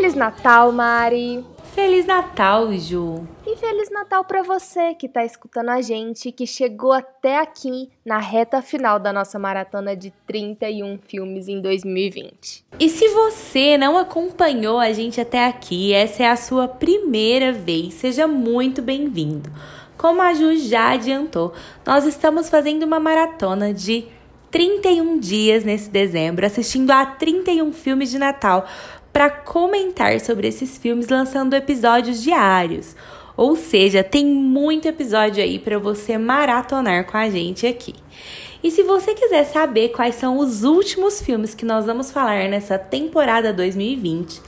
Feliz Natal, Mari! Feliz Natal, Ju! E Feliz Natal para você que está escutando a gente, que chegou até aqui na reta final da nossa maratona de 31 filmes em 2020. E se você não acompanhou a gente até aqui, essa é a sua primeira vez, seja muito bem-vindo. Como a Ju já adiantou, nós estamos fazendo uma maratona de 31 dias nesse dezembro, assistindo a 31 filmes de Natal para comentar sobre esses filmes lançando episódios diários. Ou seja, tem muito episódio aí para você maratonar com a gente aqui. E se você quiser saber quais são os últimos filmes que nós vamos falar nessa temporada 2020,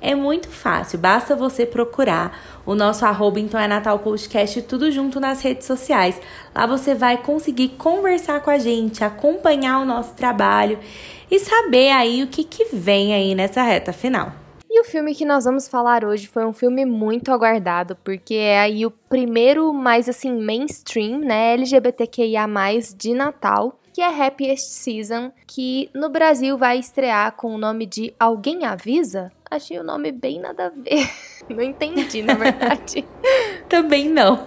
é muito fácil, basta você procurar o nosso arroba então é Natal Podcast tudo junto nas redes sociais. Lá você vai conseguir conversar com a gente, acompanhar o nosso trabalho e saber aí o que, que vem aí nessa reta final. E o filme que nós vamos falar hoje foi um filme muito aguardado, porque é aí o primeiro mais assim mainstream, né, LGBTQIA+ de Natal, que é Happiest Season, que no Brasil vai estrear com o nome de Alguém Avisa? Achei o nome bem nada a ver. Não entendi, na verdade. Também não.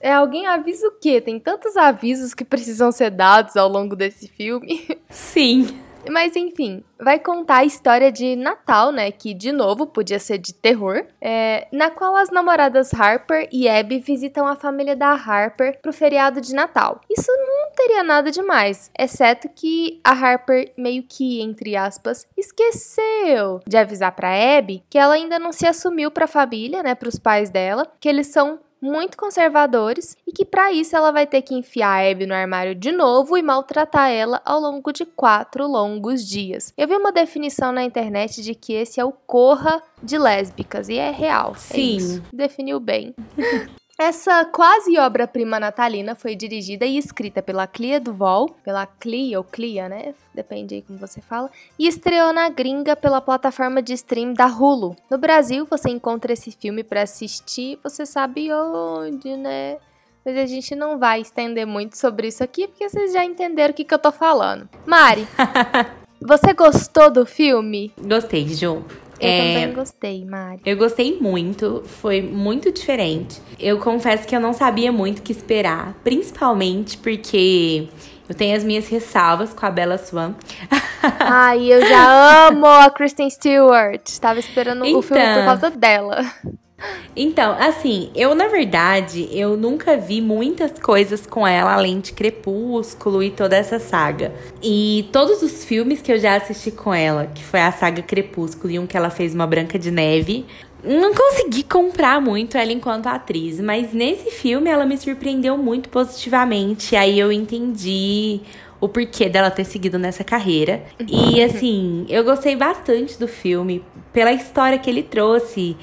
é alguém avisa o quê? Tem tantos avisos que precisam ser dados ao longo desse filme. Sim. Mas enfim, vai contar a história de Natal, né? Que de novo podia ser de terror, é, na qual as namoradas Harper e Abby visitam a família da Harper pro feriado de Natal. Isso não teria nada demais, exceto que a Harper meio que, entre aspas, esqueceu de avisar pra Abby que ela ainda não se assumiu pra família, né? Pros pais dela, que eles são muito conservadores e que para isso ela vai ter que enfiar a Abby no armário de novo e maltratar ela ao longo de quatro longos dias. Eu vi uma definição na internet de que esse é o corra de lésbicas e é real. É Sim. É Definiu bem. Essa quase obra-prima natalina foi dirigida e escrita pela Clia Duval, pela Clia ou Clia, né? Depende aí como você fala, e estreou na gringa pela plataforma de stream da Hulu. No Brasil, você encontra esse filme para assistir, você sabe onde, né? Mas a gente não vai estender muito sobre isso aqui, porque vocês já entenderam o que, que eu tô falando. Mari, você gostou do filme? Gostei, Ju. Eu é, também gostei, Mari. Eu gostei muito, foi muito diferente. Eu confesso que eu não sabia muito o que esperar, principalmente porque eu tenho as minhas ressalvas com a Bella Swan. Ai, eu já amo a Kristen Stewart. Tava esperando então, o filme por então. causa dela. Então, assim, eu na verdade, eu nunca vi muitas coisas com ela além de Crepúsculo e toda essa saga. E todos os filmes que eu já assisti com ela, que foi a saga Crepúsculo e um que ela fez uma Branca de Neve, não consegui comprar muito ela enquanto atriz, mas nesse filme ela me surpreendeu muito positivamente. Aí eu entendi o porquê dela ter seguido nessa carreira. E assim, eu gostei bastante do filme pela história que ele trouxe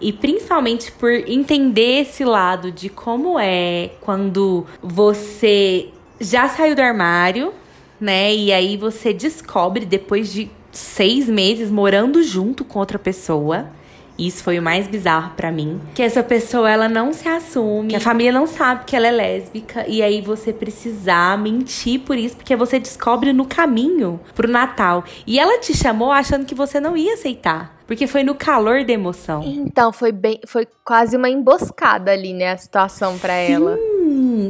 e principalmente por entender esse lado de como é quando você já saiu do armário, né? E aí você descobre depois de seis meses morando junto com outra pessoa isso foi o mais bizarro para mim. Que essa pessoa, ela não se assume. Que a família não sabe que ela é lésbica. E aí você precisar mentir por isso. Porque você descobre no caminho pro Natal. E ela te chamou achando que você não ia aceitar. Porque foi no calor da emoção. Então, foi bem. Foi quase uma emboscada ali, né? A situação para ela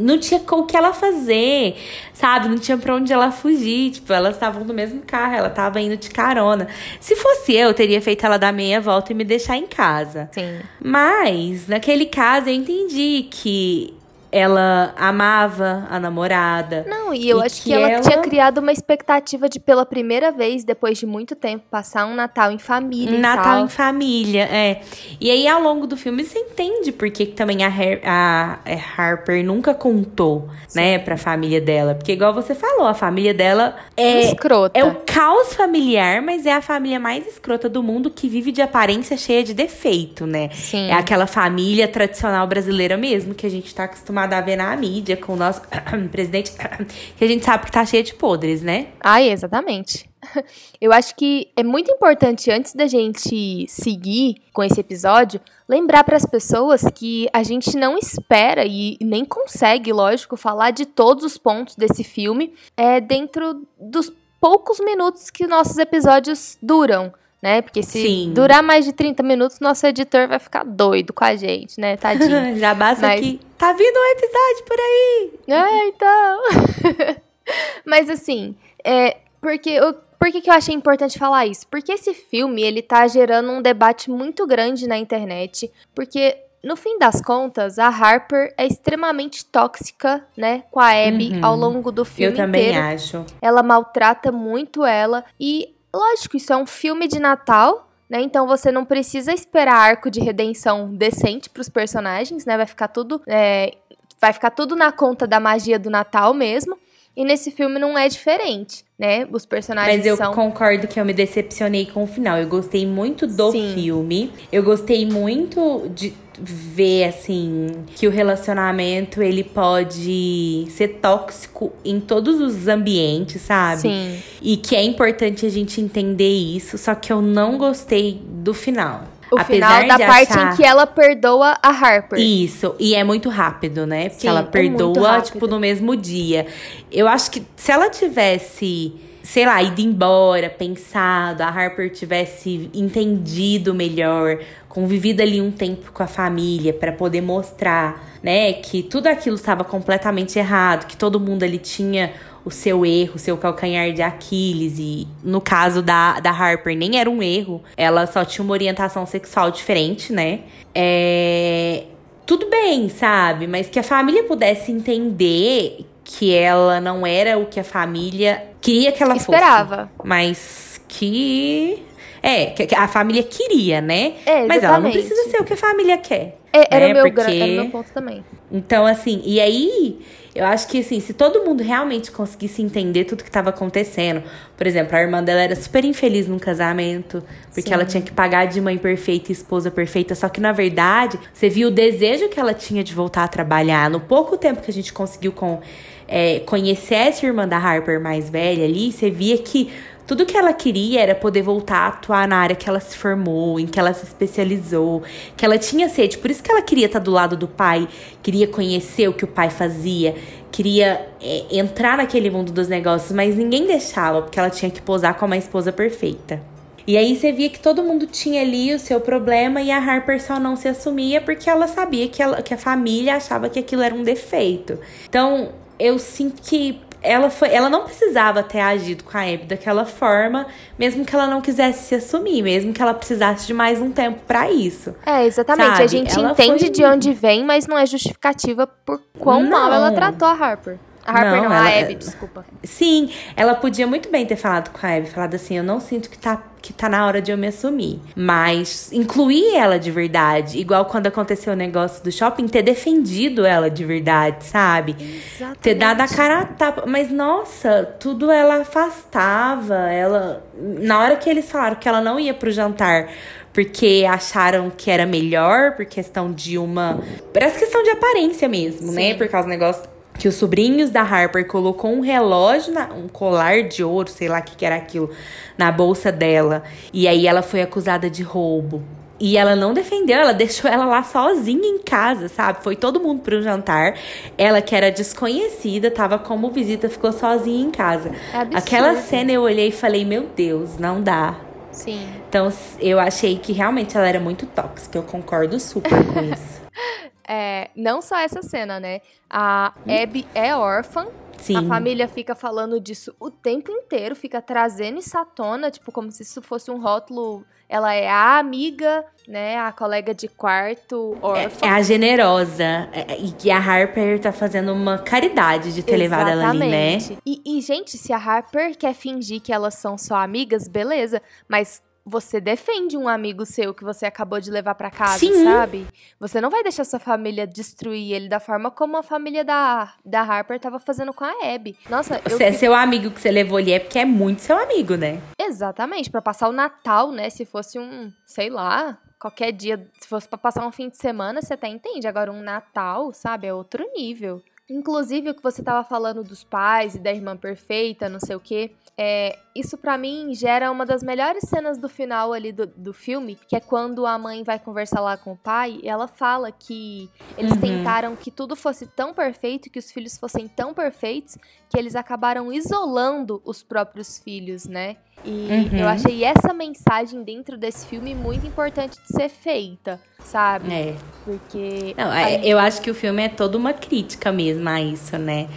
não tinha o que ela fazer, sabe? Não tinha pra onde ela fugir. Tipo, elas estavam no mesmo carro, ela tava indo de carona. Se fosse eu, eu teria feito ela dar meia volta e me deixar em casa. Sim. Mas, naquele caso, eu entendi que ela amava a namorada. Não, e eu e acho que, que ela, ela, tinha criado uma expectativa de, pela primeira vez, depois de muito tempo, passar um Natal em família. Um Natal tal. em família, é. E aí, ao longo do filme, você entende porque também a, Her a, a Harper nunca contou, Sim. né, pra família dela. Porque, igual você falou, a família dela é. Escrota. É o caos familiar, mas é a família mais escrota do mundo que vive de aparência cheia de defeito, né? Sim. É aquela família tradicional brasileira mesmo, que a gente tá acostumado acostumado a ver na mídia com o nosso presidente, que a gente sabe que tá cheio de podres, né? Ah, exatamente. Eu acho que é muito importante, antes da gente seguir com esse episódio, lembrar para as pessoas que a gente não espera e nem consegue, lógico, falar de todos os pontos desse filme é, dentro dos poucos minutos que nossos episódios duram. Né? Porque se Sim. durar mais de 30 minutos, nosso editor vai ficar doido com a gente, né? Tadinho. Já basta Mas... que tá vindo um episódio por aí. É, então. Mas assim, é, porque eu, por que, que eu achei importante falar isso? Porque esse filme, ele tá gerando um debate muito grande na internet, porque no fim das contas, a Harper é extremamente tóxica, né, com a Abby uhum. ao longo do filme Eu também inteiro. acho. Ela maltrata muito ela e, lógico, isso é um filme de Natal, né? Então você não precisa esperar arco de redenção decente para os personagens, né? Vai ficar tudo, é, vai ficar tudo na conta da magia do Natal mesmo. E nesse filme não é diferente, né? Os personagens Mas eu são... concordo que eu me decepcionei com o final. Eu gostei muito do Sim. filme. Eu gostei muito de ver assim que o relacionamento ele pode ser tóxico em todos os ambientes, sabe? Sim. E que é importante a gente entender isso, só que eu não gostei do final. O Apesar final da parte achar... em que ela perdoa a Harper. Isso, e é muito rápido, né? Porque Sim, ela é perdoa, é tipo, no mesmo dia. Eu acho que se ela tivesse sei lá, ido embora, pensado, a Harper tivesse entendido melhor, convivido ali um tempo com a família para poder mostrar, né, que tudo aquilo estava completamente errado, que todo mundo ali tinha o seu erro, o seu calcanhar de Aquiles. E no caso da, da Harper, nem era um erro. Ela só tinha uma orientação sexual diferente, né? É. Tudo bem, sabe? Mas que a família pudesse entender que ela não era o que a família queria que ela Esperava. fosse. Mas que. É, que a família queria, né? É, Mas ela não precisa ser o que a família quer. É, era, né? o meu Porque... era o meu ponto também. Então, assim, e aí eu acho que, assim, se todo mundo realmente conseguisse entender tudo que estava acontecendo. Por exemplo, a irmã dela era super infeliz num casamento, porque Sim. ela tinha que pagar de mãe perfeita e esposa perfeita. Só que, na verdade, você viu o desejo que ela tinha de voltar a trabalhar. No pouco tempo que a gente conseguiu com, é, conhecer essa irmã da Harper mais velha ali, você via que tudo que ela queria era poder voltar a atuar na área que ela se formou, em que ela se especializou, que ela tinha sede. Por isso que ela queria estar do lado do pai, queria conhecer o que o pai fazia, queria é, entrar naquele mundo dos negócios, mas ninguém deixava, porque ela tinha que posar como a esposa perfeita. E aí você via que todo mundo tinha ali o seu problema e a Harper só não se assumia porque ela sabia que, ela, que a família achava que aquilo era um defeito. Então, eu sinto que ela foi, ela não precisava ter agido com a Abby daquela forma, mesmo que ela não quisesse se assumir, mesmo que ela precisasse de mais um tempo para isso. É, exatamente. Sabe? A gente ela entende foi... de onde vem, mas não é justificativa por quão não. mal ela tratou a Harper. A Harper não, não ela, a Abby, desculpa. Sim, ela podia muito bem ter falado com a Abby, falado assim, eu não sinto que tá, que tá na hora de eu me assumir. Mas incluir ela de verdade, igual quando aconteceu o negócio do shopping, ter defendido ela de verdade, sabe? Exatamente. Ter dado a cara a tapa. Mas, nossa, tudo ela afastava, ela... Na hora que eles falaram que ela não ia pro jantar porque acharam que era melhor, por questão de uma. Parece questão de aparência mesmo, né? Sim. né? Por causa do negócio que os sobrinhos da Harper colocou um relógio, na, um colar de ouro, sei lá o que, que era aquilo, na bolsa dela. E aí ela foi acusada de roubo. E ela não defendeu, ela deixou ela lá sozinha em casa, sabe? Foi todo mundo para um jantar. Ela, que era desconhecida, tava como visita, ficou sozinha em casa. É Aquela cena eu olhei e falei: Meu Deus, não dá. Sim. Então eu achei que realmente ela era muito tóxica. Eu concordo super com isso. É, não só essa cena, né? A Abby é órfã. Sim. A família fica falando disso o tempo inteiro, fica trazendo isso à tona, tipo, como se isso fosse um rótulo. Ela é a amiga, né? A colega de quarto, órfã. É, é a generosa. É, e que a Harper tá fazendo uma caridade de ter Exatamente. levado ela ali, né? E, e, gente, se a Harper quer fingir que elas são só amigas, beleza. Mas você defende um amigo seu que você acabou de levar para casa, Sim. sabe? Você não vai deixar sua família destruir ele da forma como a família da, da Harper tava fazendo com a Abby. Nossa, Você é seu amigo que você levou ali é porque é muito seu amigo, né? Exatamente, para passar o Natal, né? Se fosse um, sei lá, qualquer dia, se fosse para passar um fim de semana, você até entende. Agora um Natal, sabe, é outro nível. Inclusive o que você tava falando dos pais e da irmã perfeita, não sei o quê. É, isso para mim gera uma das melhores cenas do final ali do, do filme, que é quando a mãe vai conversar lá com o pai e ela fala que eles uhum. tentaram que tudo fosse tão perfeito, que os filhos fossem tão perfeitos, que eles acabaram isolando os próprios filhos, né? E uhum. eu achei essa mensagem dentro desse filme muito importante de ser feita, sabe? É. Porque. Não, é, eu acho que o filme é toda uma crítica mesmo a isso, né?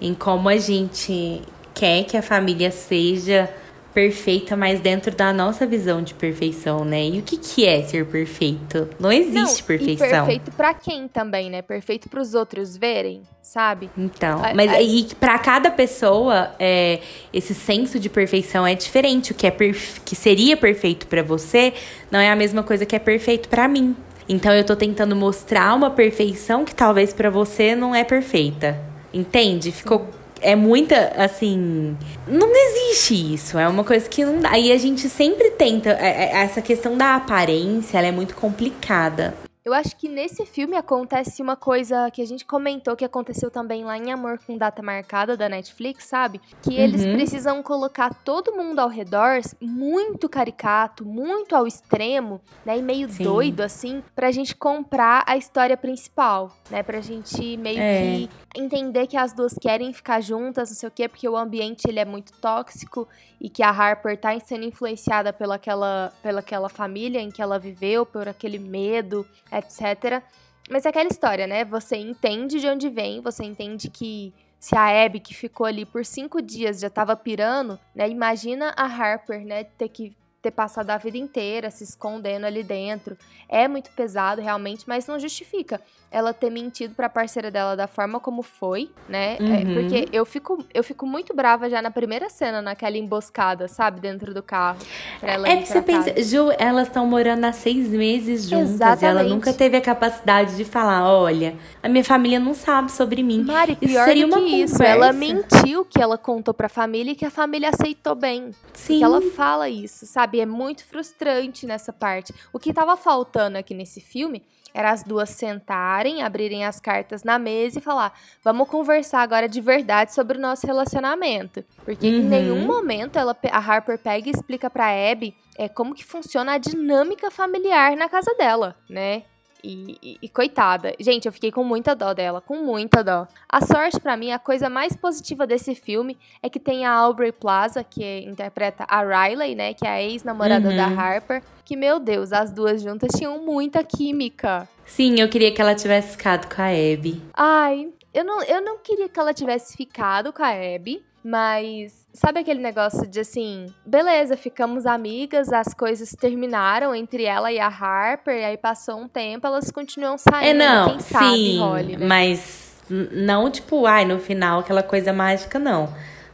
Em como a gente quer que a família seja perfeita, mas dentro da nossa visão de perfeição, né? E o que, que é ser perfeito? Não existe Não, perfeição. E perfeito para quem também, né? Perfeito para os outros verem, sabe? Então, mas a, e para cada pessoa, é, esse senso de perfeição é diferente. O que é perfe... que seria perfeito para você não é a mesma coisa que é perfeito para mim. Então eu tô tentando mostrar uma perfeição que talvez para você não é perfeita. Entende? Ficou é muita, assim. Não existe isso. É uma coisa que não dá. E a gente sempre tenta. É, é, essa questão da aparência, ela é muito complicada. Eu acho que nesse filme acontece uma coisa que a gente comentou que aconteceu também lá em Amor com Data Marcada da Netflix, sabe? Que eles uhum. precisam colocar todo mundo ao redor muito caricato, muito ao extremo, né? E meio Sim. doido, assim, pra gente comprar a história principal, né? Pra gente meio é. que entender que as duas querem ficar juntas, não sei o quê, porque o ambiente ele é muito tóxico e que a Harper tá sendo influenciada pelaquela, pelaquela família em que ela viveu, por aquele medo, etc. Mas é aquela história, né? Você entende de onde vem, você entende que se a Abby, que ficou ali por cinco dias, já tava pirando, né? Imagina a Harper, né? Ter que ter passado a vida inteira se escondendo ali dentro. É muito pesado, realmente, mas não justifica ela ter mentido pra parceira dela da forma como foi, né? É, uhum. É, porque eu fico, eu fico muito brava já na primeira cena, naquela emboscada, sabe? Dentro do carro. É que você casa. pensa, Ju, elas estão morando há seis meses juntas Exatamente. e ela nunca teve a capacidade de falar: olha, a minha família não sabe sobre mim. Mari, pior isso seria do que uma isso. Ela mentiu que ela contou pra família e que a família aceitou bem. Sim. Porque ela fala isso, sabe? É muito frustrante nessa parte. O que tava faltando aqui nesse filme era as duas sentarem, abrirem as cartas na mesa e falar: vamos conversar agora de verdade sobre o nosso relacionamento. Porque uhum. em nenhum momento ela, a Harper pega e explica pra Abby é, como que funciona a dinâmica familiar na casa dela, né? E, e, e, coitada. Gente, eu fiquei com muita dó dela, com muita dó. A sorte para mim, a coisa mais positiva desse filme é que tem a Aubrey Plaza, que interpreta a Riley, né, que é a ex-namorada uhum. da Harper, que meu Deus, as duas juntas tinham muita química. Sim, eu queria que ela tivesse ficado com a Abby. Ai, eu não, eu não queria que ela tivesse ficado com a Abby, mas sabe aquele negócio de assim, beleza, ficamos amigas, as coisas terminaram entre ela e a Harper, e aí passou um tempo, elas continuam saindo, é, não, quem sabe sim, role, né? Mas não tipo, ai, no final aquela coisa mágica não.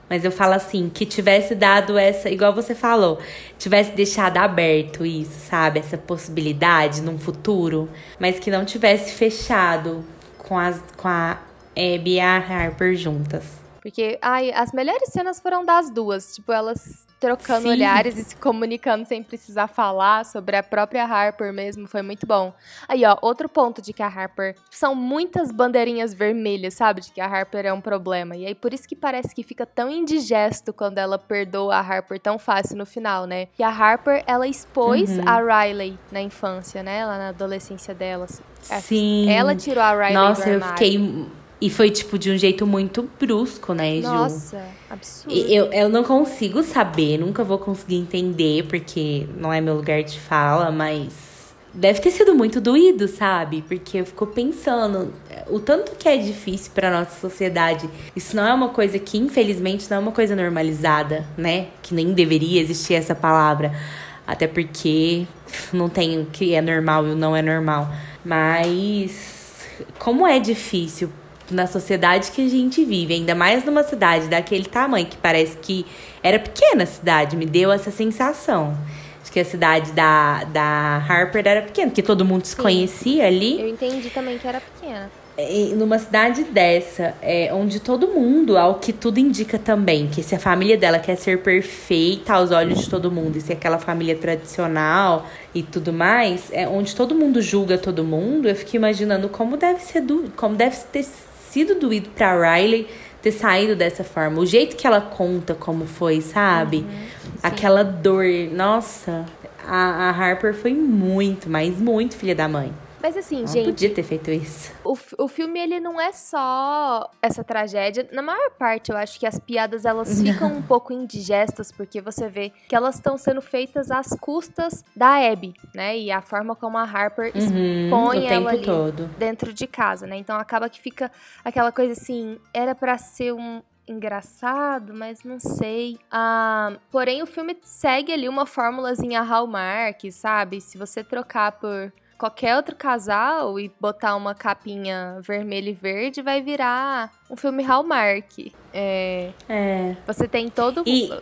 Mas eu falo assim, que tivesse dado essa, igual você falou, tivesse deixado aberto isso, sabe? Essa possibilidade num futuro, mas que não tivesse fechado com, as, com a Abby e a Harper juntas. Porque, ai, as melhores cenas foram das duas. Tipo, elas trocando Sim. olhares e se comunicando sem precisar falar sobre a própria Harper mesmo. Foi muito bom. Aí, ó, outro ponto de que a Harper. São muitas bandeirinhas vermelhas, sabe? De que a Harper é um problema. E aí, por isso que parece que fica tão indigesto quando ela perdoa a Harper tão fácil no final, né? Que a Harper, ela expôs uhum. a Riley na infância, né? Lá na adolescência dela. Sim. Ela tirou a Riley Nossa, do armário. eu fiquei e foi, tipo, de um jeito muito brusco, né, Ju? Nossa, absurdo. Eu, eu não consigo saber, nunca vou conseguir entender, porque não é meu lugar de fala, mas deve ter sido muito doído, sabe? Porque eu fico pensando o tanto que é difícil para nossa sociedade. Isso não é uma coisa que, infelizmente, não é uma coisa normalizada, né? Que nem deveria existir essa palavra. Até porque não tem o que é normal e o não é normal. Mas como é difícil na sociedade que a gente vive, ainda mais numa cidade daquele tamanho, que parece que era pequena a cidade, me deu essa sensação. Acho que a cidade da, da Harper era pequena, porque todo mundo se conhecia ali. Eu entendi também que era pequena. E numa cidade dessa, é, onde todo mundo, ao que tudo indica também, que se a família dela quer ser perfeita aos olhos de todo mundo, e se aquela família tradicional e tudo mais, é onde todo mundo julga todo mundo, eu fico imaginando como deve ser como deve ter sido doído pra Riley ter saído dessa forma. O jeito que ela conta como foi, sabe? Uhum, Aquela dor. Nossa, a, a, Harper foi muito, mas muito filha da mãe. Mas assim, Não gente. podia ter feito isso. O, o filme, ele não é só essa tragédia. Na maior parte, eu acho que as piadas, elas ficam um pouco indigestas, porque você vê que elas estão sendo feitas às custas da Abby, né? E a forma como a Harper Uhum, expõe o tempo ela ali todo. dentro de casa, né? Então acaba que fica aquela coisa assim, era pra ser um engraçado, mas não sei. Ah, porém, o filme segue ali uma fórmulazinha Hallmark, sabe? Se você trocar por qualquer outro casal e botar uma capinha vermelha e verde, vai virar um filme Hallmark. É, É. você tem todo E,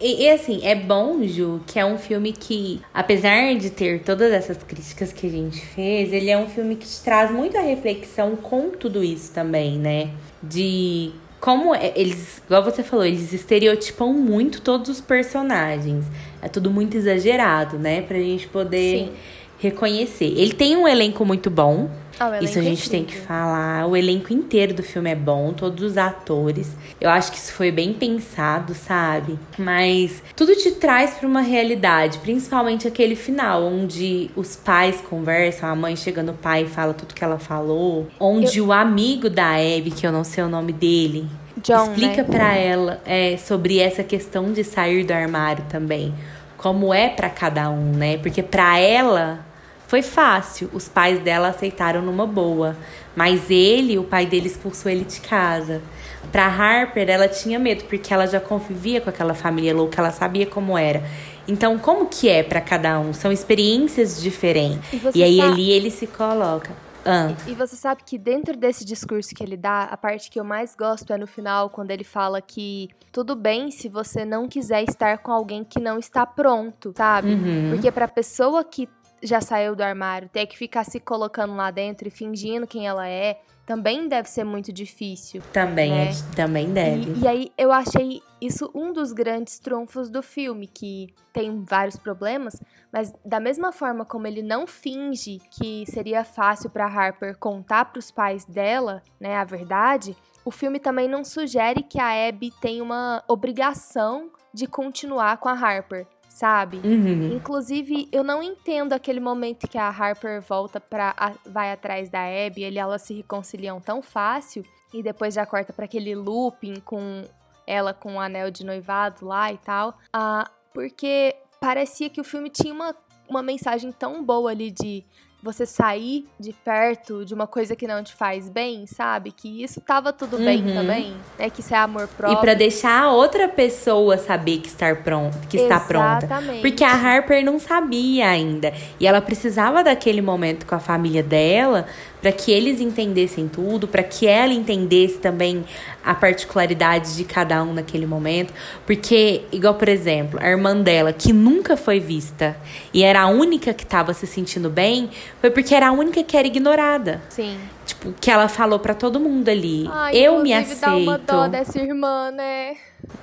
e, e, assim, é bom, Ju, que é um filme que, apesar de ter todas essas críticas que a gente fez, ele é um filme que te traz muita reflexão com tudo isso também, né? De como é- eles, igual você falou, eles estereotipam muito todos os personagens. É tudo muito exagerado, né? Pra gente poder Sim. Reconhecer. Ele tem um elenco muito bom. Ah, Isso a elenco é gente tem que falar. O elenco inteiro do filme é bom, todos os atores. Eu acho que isso foi bem pensado, sabe? Mas tudo te traz para uma realidade, principalmente aquele final, onde os pais conversam, a mãe chega no pai e fala tudo que ela falou. Onde o amigo da Abby, que eu não sei o nome dele, John, explica né? pra ela é, sobre essa questão de sair do armário também. Como é pra cada um, né? Porque pra ela foi fácil. Os pais dela aceitaram numa boa. Mas ele, o pai dele expulsou ele de casa. Pra Harper, ela tinha medo, porque ela já convivia com aquela família louca, ela sabia como era. Então, como que é pra cada um? São experiências diferentes. E E aí sabe- ali ele se coloca. Ah, E você sabe que dentro desse discurso que ele dá, a parte que eu mais gosto é no final, quando ele fala que tudo bem se você não quiser estar com alguém que não está pronto, sabe? uhum. Porque pra pessoa que já saiu do armário ter que ficar se colocando lá dentro e fingindo quem ela é, também deve ser muito difícil. Também, né? é- também deve. E, e aí eu achei isso um dos grandes trunfos do filme, que tem vários problemas, mas da mesma forma como ele não finge que seria fácil pra Harper contar pros pais dela, né, a verdade, o filme também não sugere que a Abby tem uma obrigação de continuar com a Harper, sabe? Uhum. Inclusive, eu não entendo aquele momento que a Harper volta para vai atrás da Abby, ele e ela se reconciliam tão fácil e depois já corta para aquele looping com ela com o anel de noivado lá e tal. Ah, porque parecia que o filme tinha uma, uma mensagem tão boa ali de você sair de perto de uma coisa que não te faz bem, sabe? Que isso tava tudo bem Uhum. também, né? Que isso é amor E próprio. pra deixar a outra pessoa saber que estar pronto, que está pronta. Exatamente. Porque a Harper não sabia ainda. E ela precisava daquele momento com a família dela para que eles entendessem tudo, para que ela entendesse também a particularidade de cada um naquele momento. Porque, igual, por exemplo, a irmã dela, que nunca foi vista e era a única que estava se sentindo bem, foi porque era a única que era ignorada. Sim. Tipo, que ela falou para todo mundo ali. Ai, eu me inclusive, dá uma aceito. dó dessa irmã, né?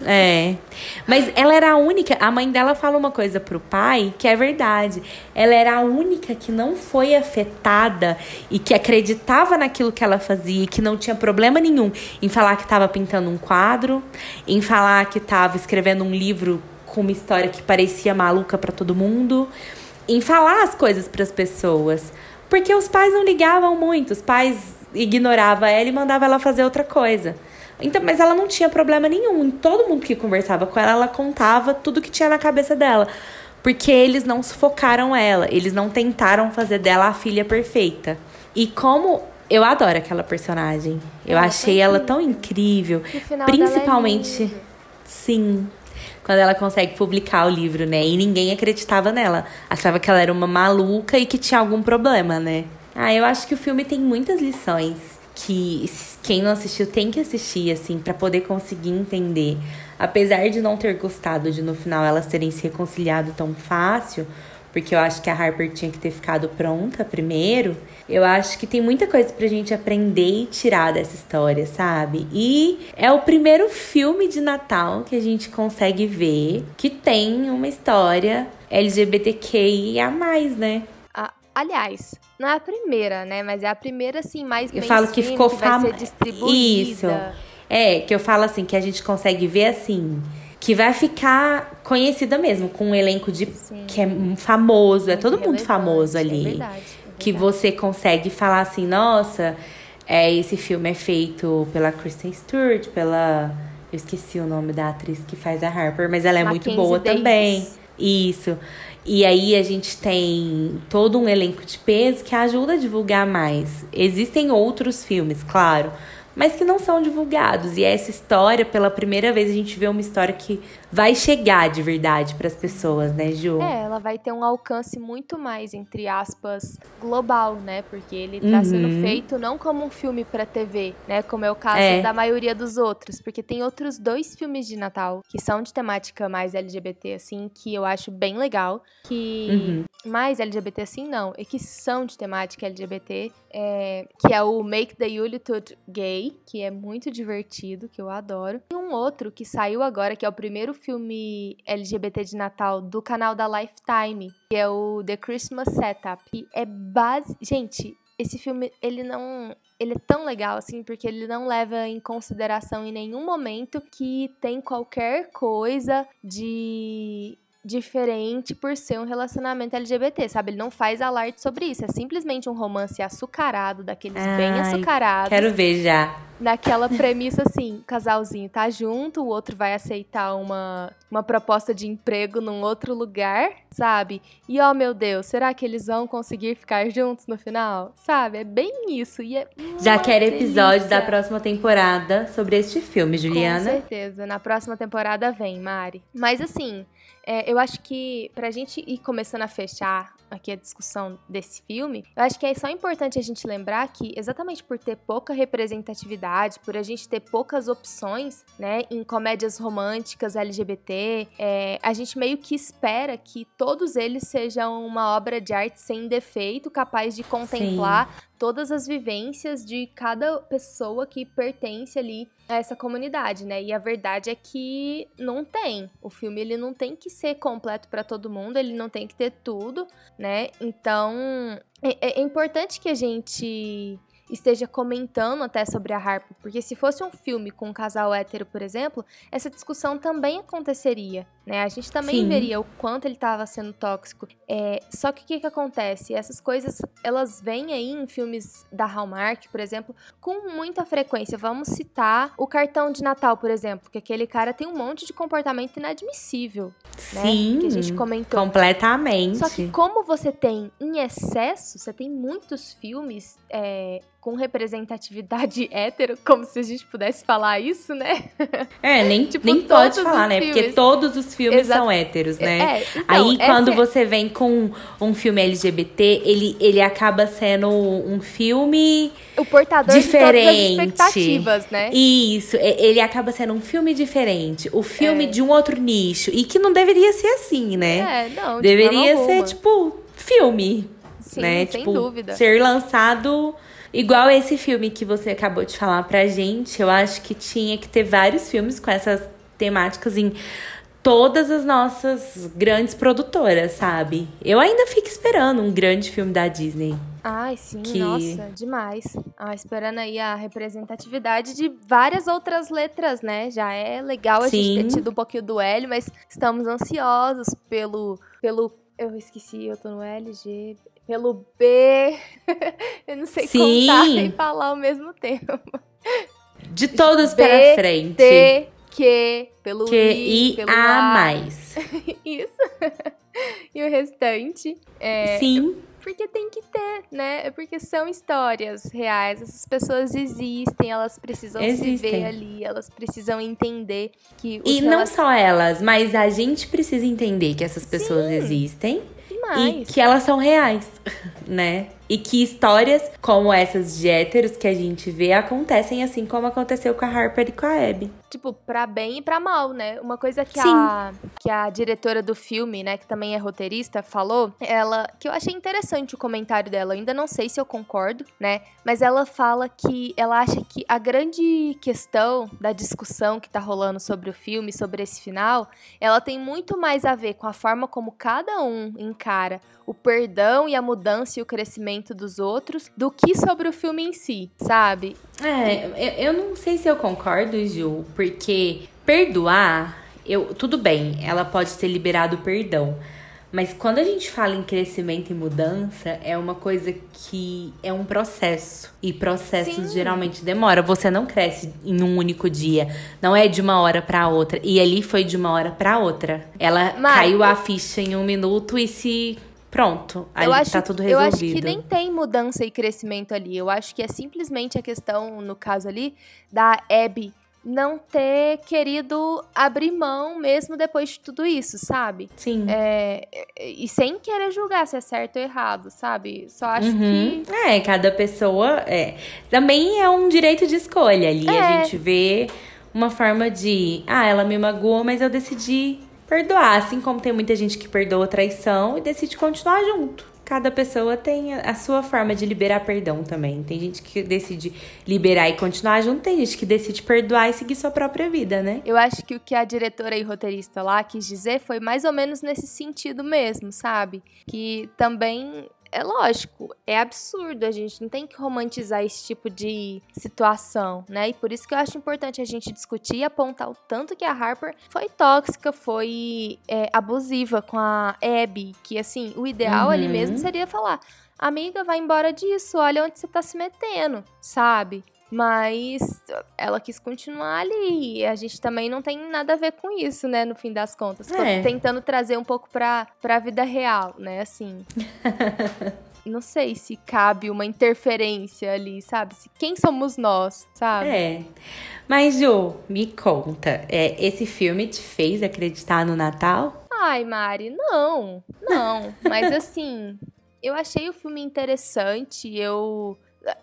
É. Mas ela era a única. A mãe dela fala uma coisa pro pai que é verdade. Ela era a única que não foi afetada e que acreditava naquilo que ela fazia e que não tinha problema nenhum em falar que estava pintando um quadro, em falar que estava escrevendo um livro com uma história que parecia maluca para todo mundo, em falar as coisas para as pessoas. Porque os pais não ligavam muito, os pais ignoravam ela e mandavam ela fazer outra coisa. Então, mas ela não tinha problema nenhum. Todo mundo que conversava com ela, ela contava tudo que tinha na cabeça dela. Porque eles não sufocaram ela, eles não tentaram fazer dela a filha perfeita. E como eu adoro aquela personagem. Eu Ela achei foi ela tão incrível. É Principalmente, lindo. sim, quando ela consegue publicar o livro, né? E ninguém acreditava nela. Achava que ela era uma maluca e que tinha algum problema, né? Ah, eu acho que o filme tem muitas lições que quem não assistiu tem que assistir, assim, pra poder conseguir entender. Apesar de não ter gostado de no final elas terem se reconciliado tão fácil, porque eu acho que a Harper tinha que ter ficado pronta primeiro. Eu acho que tem muita coisa pra gente aprender e tirar dessa história, sabe? E é o primeiro filme de Natal que a gente consegue ver que tem uma história LGBTQIA, né? Aliás, não é a primeira, né? Mas é a primeira, assim, mais Eu falo que ficou distribuída. Isso. É, que eu falo assim, que a gente consegue ver assim, que vai ficar conhecida mesmo, com um elenco de Sim. que é famoso, é todo mundo relevante, famoso É ali. verdade. que você consegue falar assim, nossa, é, esse filme é feito pela Kristen Stewart, pela. Eu esqueci o nome da atriz que faz a Harper, mas ela é Mackenzie muito boa Davis. também. Isso. E aí a gente tem todo um elenco de peso que ajuda a divulgar mais. Existem outros filmes, claro, mas que não são divulgados. E essa história, pela primeira vez, a gente vê uma história que vai chegar de verdade para as pessoas, né, Ju? É, ela vai ter um alcance muito mais, entre aspas, global, né? Porque ele está uhum. sendo feito não como um filme para TV, né? Como é o caso é. da maioria dos outros. Porque tem outros dois filmes de Natal que são de temática mais LGBT, assim, que eu acho bem legal. Que. Uhum. Mais LGBT assim, não. E que são de temática LGBT. É, que é o Make the Yulitude Gay, que é muito divertido, que eu adoro. E um outro que saiu agora, que é o primeiro filme LGBT de Natal do canal da Lifetime, que é o The Christmas Setup. Que é base. Gente, esse filme, ele não. Ele é tão legal, assim, porque ele não leva em consideração em nenhum momento que tem qualquer coisa de diferente por ser um relacionamento LGBT, sabe? Ele não faz alarde sobre isso. É simplesmente um romance açucarado, daqueles Ai, bem açucarados. Quero ver já. Naquela premissa assim, o casalzinho tá junto, o outro vai aceitar uma, uma proposta de emprego num outro lugar, sabe? E oh meu Deus, será que eles vão conseguir ficar juntos no final? Sabe? É bem isso. E é Já quero episódio da próxima temporada sobre este filme, Juliana. Com certeza. Na próxima temporada vem, Mari. Mas assim, é, eu acho que pra gente ir começando a fechar aqui a discussão desse filme, eu acho que é só importante a gente lembrar que exatamente por ter pouca representatividade, por a gente ter poucas opções, né, em comédias românticas LGBT, é, a gente meio que espera que todos eles sejam uma obra de arte sem defeito, capaz de contemplar Sim todas as vivências de cada pessoa que pertence ali a essa comunidade, né? E a verdade é que não tem. O filme ele não tem que ser completo para todo mundo, ele não tem que ter tudo, né? Então é, é importante que a gente esteja comentando até sobre a Harper, porque se fosse um filme com um casal hétero, por exemplo, essa discussão também aconteceria, né? A gente também Sim. veria o quanto ele estava sendo tóxico. É, só que o que, que acontece? Essas coisas, elas vêm aí em filmes da Hallmark, por exemplo, com muita frequência. Vamos citar o cartão de Natal, por exemplo, que aquele cara tem um monte de comportamento inadmissível, Sim, né? Que a gente comentou. Completamente. Só que como você tem em excesso, você tem muitos filmes é, com representatividade hétero, como se a gente pudesse falar isso, né? É, nem, tipo, nem pode falar, né? Porque todos os filmes Exato. são héteros, né? É, então, Aí, quando é... você vem com um filme LGBT, ele, ele acaba sendo um filme o portador diferente. de todas as expectativas, né? Isso, ele acaba sendo um filme diferente, o filme é. de um outro nicho e que não deveria ser assim, né? É, não, deveria ser tipo filme, Sim, né? Sem tipo, dúvida. ser lançado Igual esse filme que você acabou de falar pra gente, eu acho que tinha que ter vários filmes com essas temáticas em todas as nossas grandes produtoras, sabe? Eu ainda fico esperando um grande filme da Disney. Ai, sim, que... nossa, demais. Ah, esperando aí a representatividade de várias outras letras, né? Já é legal a sim. gente ter tido um pouquinho do L, mas estamos ansiosos pelo. pelo eu esqueci, eu tô no LG pelo B. eu não sei Sim. contar nem falar ao mesmo tempo. De todos B, para frente. T, Q, pelo Q, I, pelo A, mais. Isso. e o restante. É, Sim. Porque tem que ter, né? É porque são histórias reais. Essas pessoas existem, elas precisam existem. se ver ali, elas precisam entender que. e não só elas, mas a gente precisa entender que essas pessoas Sim. existem Demais. E que elas são reais, né? E que histórias como essas de héteros que a gente vê acontecem assim como aconteceu com a Harper e com a Abby. Tipo, pra bem e pra mal, né? Uma coisa que a, que a diretora do filme, né, que também é roteirista, falou, ela. Que eu achei interessante o comentário dela. Eu ainda não sei se eu concordo, né? Mas ela fala que ela acha que a grande questão da discussão que tá rolando sobre o filme, sobre esse final, ela tem muito mais a ver com a forma como cada um encara o perdão e a mudança e o crescimento dos outros do que sobre o filme em si, sabe? É, eu, eu não sei se eu concordo, Ju, porque perdoar, eu tudo bem, ela pode ter liberado o perdão. Mas quando a gente fala em crescimento e mudança, é uma coisa que é um processo. E processos Sim. geralmente demora. Você não cresce em um único dia. Não é de uma hora para outra. E ali foi de uma hora para outra. Ela caiu a ficha em um minuto e se Pronto, aí eu acho, tá tudo resolvido. Eu acho que nem tem mudança e crescimento ali. Eu acho que é simplesmente a questão, no caso ali, da Abby não ter querido abrir mão mesmo depois de tudo isso, sabe? Sim. É, e sem querer julgar se é certo ou errado, sabe? Só acho uhum. que. É, cada pessoa. É. Também é um direito de escolha ali. É. A gente vê uma forma de. Ah, ela me magoou, mas eu decidi perdoar. Assim como tem muita gente que perdoa traição e decide continuar junto cada pessoa tem a sua forma de liberar perdão também. Tem gente que decide liberar e continuar junto, tem gente que decide perdoar e seguir sua própria vida, né? Eu acho que o que a diretora e roteirista lá quis dizer foi mais ou menos nesse sentido mesmo, sabe? Que também é lógico, é absurdo, a gente não tem que romantizar esse tipo de situação, né? E por isso que eu acho importante a gente discutir e apontar o tanto que a Harper foi tóxica, foi é, abusiva com a Abby, que assim, o ideal uhum. ali mesmo seria falar, amiga, vai embora disso, olha onde você tá se metendo, sabe? Mas ela quis continuar ali. E a gente também não tem nada a ver com isso, né? No fim das contas. É. Tentando trazer um pouco pra, pra vida real, né? Assim. não sei se cabe uma interferência ali, sabe? Se, quem somos nós, sabe? É. Mas, Ju, me conta. É, esse filme te fez acreditar no Natal? Ai, Mari, não. Não. Mas assim, eu achei o filme interessante. Eu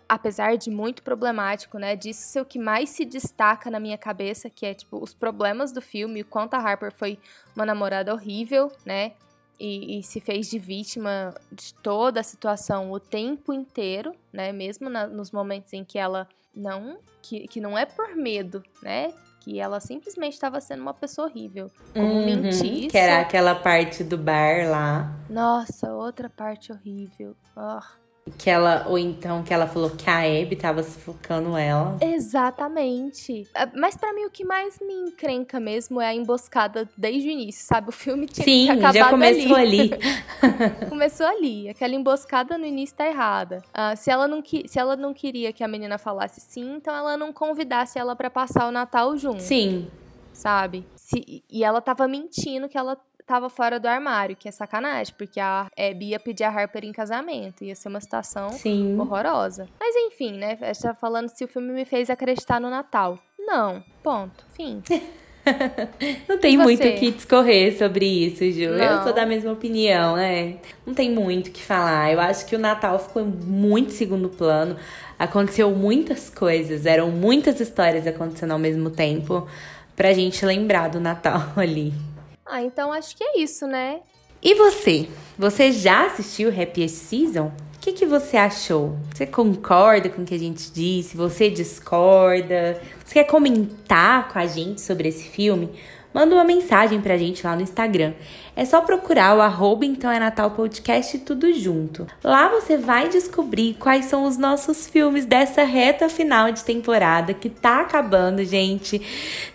apesar de muito problemático, né? Disso ser o que mais se destaca na minha cabeça, que é tipo os problemas do filme, o quanto a Harper foi uma namorada horrível, né? E, e se fez de vítima de toda a situação o tempo inteiro, né? Mesmo na, nos momentos em que ela não, que, que não é por medo, né? Que ela simplesmente estava sendo uma pessoa horrível. Como uhum, mentir. Que era aquela parte do bar lá. Nossa, outra parte horrível. Oh. Que ela, ou então que ela falou que a Abby tava sufocando ela. Exatamente. Ah, mas para mim o que mais me encrenca mesmo é a emboscada desde o início, sabe? O filme tinha Sim, acabado já começou ali. ali. começou ali. Aquela emboscada no início tá errada. Uh, se, ela não se ela não queria que a menina falasse sim, então ela não convidasse ela para passar o Natal junto. Sim. Sabe? Se, e ela tava mentindo que ela tava fora do armário, que é sacanagem, porque a Abby ia pedir a Harper em casamento, ia ser uma situação Sim. horrorosa. Mas enfim, né? A gente tá falando se o filme me fez acreditar no Natal. Não, ponto, fim. Não tem muito o que discorrer sobre isso, Ju. Não. Eu sou da mesma opinião, né? Não tem muito o que falar. Eu acho que o Natal ficou muito segundo plano. Aconteceu muitas coisas, eram muitas histórias acontecendo ao mesmo tempo pra gente lembrar do Natal ali. Ah, então acho que é isso, né? E você? Você já assistiu Happy Season? O que, que você achou? Você concorda com o que a gente disse? Você discorda? Você quer comentar com a gente sobre esse filme? Manda uma mensagem pra gente lá no Instagram. É só procurar o arroba então é Natal Podcast tudo junto. Lá você vai descobrir quais são os nossos filmes dessa reta final de temporada que tá acabando, gente.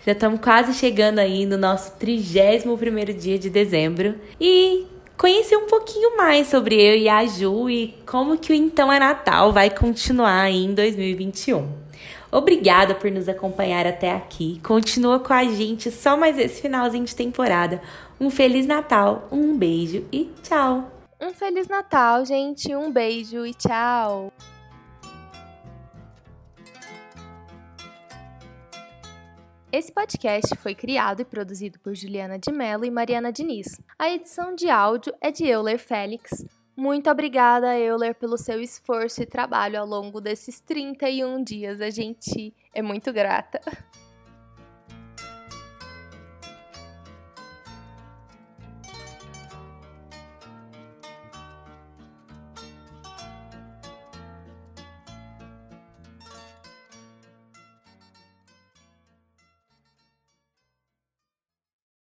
Já estamos quase chegando aí no nosso 31 primeiro dia de dezembro. E conhecer um pouquinho mais sobre eu e a Ju e como que o Então é Natal vai continuar aí em 2021. Obrigada por nos acompanhar até aqui. Continua com a gente só mais esse finalzinho de temporada. Um feliz Natal, um beijo e tchau. Um feliz Natal, gente. Um beijo e tchau. Esse podcast foi criado e produzido por Juliana de Mello e Mariana Diniz. A edição de áudio é de Euler Félix. Muito obrigada, Euler, pelo seu esforço e trabalho ao longo desses 31 dias. A gente é muito grata.